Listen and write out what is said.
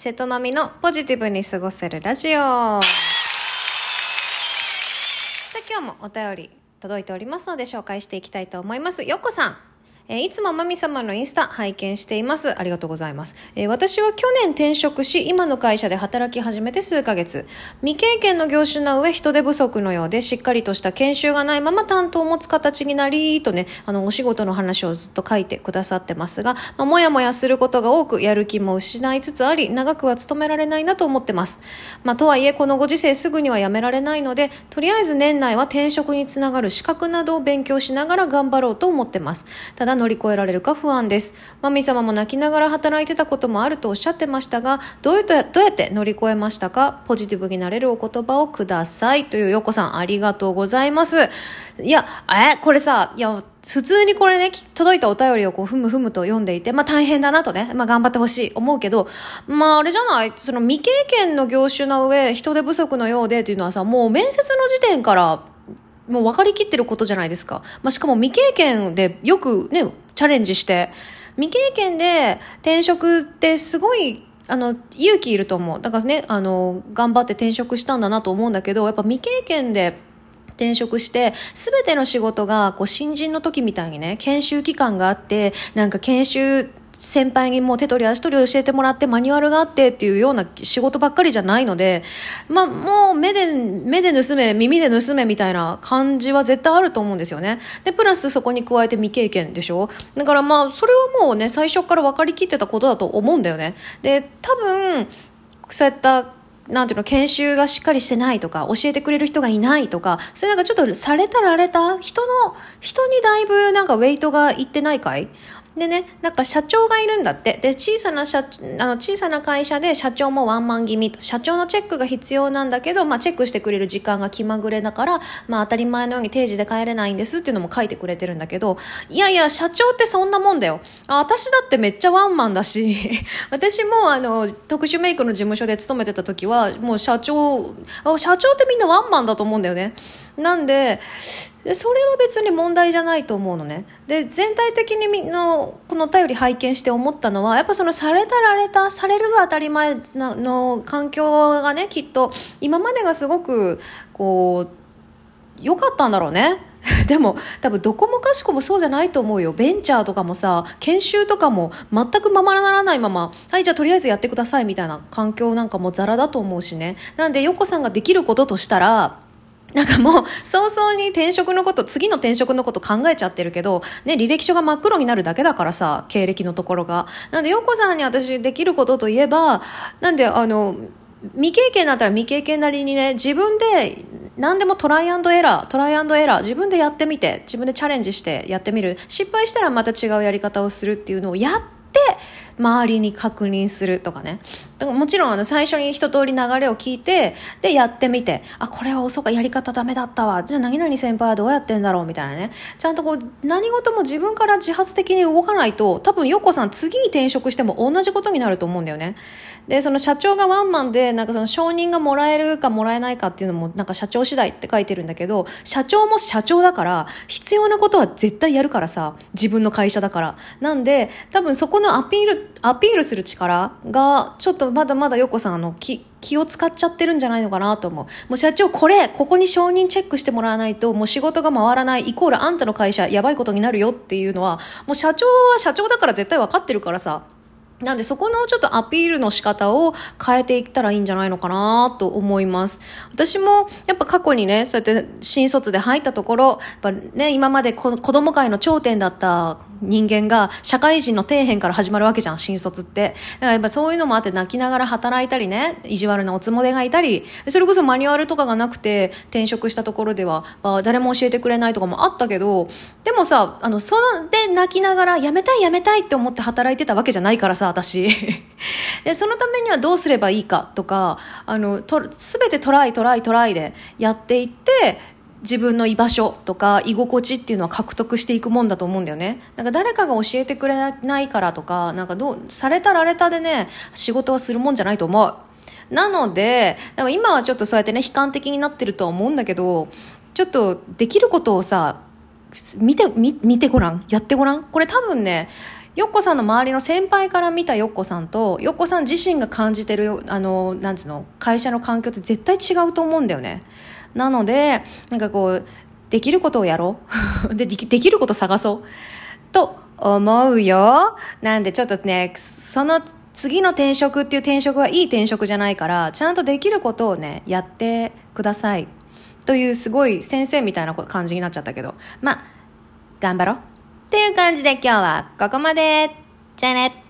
瀬戸波のポジティブに過ごせるラジオ。さあ今日もお便り届いておりますので紹介していきたいと思います。よっこさん。えいつもマミ様のインスタ拝見しています。ありがとうございます。え私は去年転職し、今の会社で働き始めて数ヶ月。未経験の業種な上、人手不足のようで、しっかりとした研修がないまま担当を持つ形になり、とね、あの、お仕事の話をずっと書いてくださってますが、まあ、もやもやすることが多く、やる気も失いつつあり、長くは勤められないなと思ってます。まあ、とはいえ、このご時世すぐには辞められないので、とりあえず年内は転職につながる資格などを勉強しながら頑張ろうと思ってます。ただ乗り越えられるか不安です。マミ様も泣きながら働いてたこともあるとおっしゃってましたが、どういうとどうやって乗り越えましたか？ポジティブになれるお言葉をください。というよこさん、ありがとうございます。いや、え、これさ、いや、普通にこれね、届いたお便りをこう、ふむふむと読んでいて、まあ大変だなとね、まあ頑張ってほしい、思うけど、まああれじゃない？その未経験の業種の上、人手不足のようでっていうのはさ、もう面接の時点から、もう分かりきってることじゃないですか。まあ、しかも未経験でよくね、チャレンジして、未経験で転職ってすごい、あの、勇気いると思う。だからね、あの、頑張って転職したんだなと思うんだけど、やっぱ未経験で、転職して、すべての仕事が、こう、新人の時みたいにね、研修期間があって、なんか研修、先輩にもう手取り足取り教えてもらってマニュアルがあってっていうような仕事ばっかりじゃないので、まあもう目で、目で盗め、耳で盗めみたいな感じは絶対あると思うんですよね。で、プラスそこに加えて未経験でしょ？だからまあそれはもうね、最初から分かりきってたことだと思うんだよね。で、多分、そういったなんていうの、研修がしっかりしてないとか、教えてくれる人がいないとか、それなんかちょっとされたられた人の、人にだいぶなんかウェイトがいってないかい？でね、なんか社長がいるんだって。で、小さな社、あの、小さな会社で社長もワンマン気味と。社長のチェックが必要なんだけど、まあ、チェックしてくれる時間が気まぐれだから、まあ、当たり前のように定時で帰れないんですっていうのも書いてくれてるんだけど、いやいや、社長ってそんなもんだよ。あ私だってめっちゃワンマンだし、私もあの、特殊メイクの事務所で勤めてた時は、もう社長、あ社長ってみんなワンマンだと思うんだよね。なんで、でそれは別に問題じゃないと思うのね。で、全体的にみの、このお便り拝見して思ったのは、やっぱそのされたられた、されるが当たり前の環境がね、きっと、今までがすごく、こう、良かったんだろうね。でも多分どこもかしこもそうじゃないと思うよ。ベンチャーとかもさ、研修とかも全くままならないまま、はいじゃあとりあえずやってくださいみたいな環境なんかもザラだと思うしね。なんで、ヨコさんができることとしたら、なんかもう、早々に転職のこと、次の転職のこと考えちゃってるけど、ね、履歴書が真っ黒になるだけだからさ、経歴のところが。なんで、ヨコさんに私できることといえば、なんで、あの、未経験だったら未経験なりにね、自分で何でもトライアンドエラー、トライアンドエラー、自分でやってみて、自分でチャレンジしてやってみる。失敗したらまた違うやり方をするっていうのをやって、周りに確認するとかね。だからもちろんあの最初に一通り流れを聞いて、でやってみて、あ、これはそうかやり方ダメだったわ。じゃあ何々先輩はどうやってんだろう？みたいなね。ちゃんとこう何事も自分から自発的に動かないと、多分ヨッコさん次に転職しても同じことになると思うんだよね。で、その社長がワンマンで、なんかその承認がもらえるかもらえないかっていうのも、なんか社長次第って書いてるんだけど、社長も社長だから、必要なことは絶対やるからさ、自分の会社だから。なんで、多分そこのアピール、アピールする力が、ちょっとまだまだヨコさん、あの、気、気を使っちゃってるんじゃないのかなと思う。もう社長、これ、ここに承認チェックしてもらわないと、もう仕事が回らない、イコールあんたの会社、やばいことになるよっていうのは、もう社長は社長だから絶対分かってるからさ、なんでそこのちょっとアピールの仕方を変えていったらいいんじゃないのかなと思います。私もやっぱ過去にね、そうやって新卒で入ったところ、やっぱね、今まで子子供界の頂点だった人間が社会人の底辺から始まるわけじゃん、新卒って。だからやっぱそういうのもあって泣きながら働いたりね、意地悪なおつもでがいたり、それこそマニュアルとかがなくて転職したところでは、まあ、誰も教えてくれないとかもあったけど、でもさ、あの、それで泣きながら辞めたい辞めたいって思って働いてたわけじゃないからさ、私。で、そのためにはどうすればいいかとか、あの、すべてトライトライトライでやっていって、自分の居場所とか居心地っていうのは獲得していくもんだと思うんだよね。なんか誰かが教えてくれないからとか、なんかどう、されたられたでね、仕事はするもんじゃないと思う。なので、でも今はちょっとそうやってね、悲観的になってるとは思うんだけど、ちょっとできることをさ、見て、見見てごらん。やってごらん。これ多分ね、よっこさんの周りの先輩から見たよっこさんと、よっこさん自身が感じてる、あの、なんつうの、会社の環境って絶対違うと思うんだよね。なので、なんかこう、できることをやろう ででき、できること探そう。と思うよ。なんでちょっとね、その次の転職っていう転職はいい転職じゃないから、ちゃんとできることをね、やってください。というすごい先生みたいな感じになっちゃったけど。まあ、頑張ろう。っていう感じで今日はここまで。じゃあね。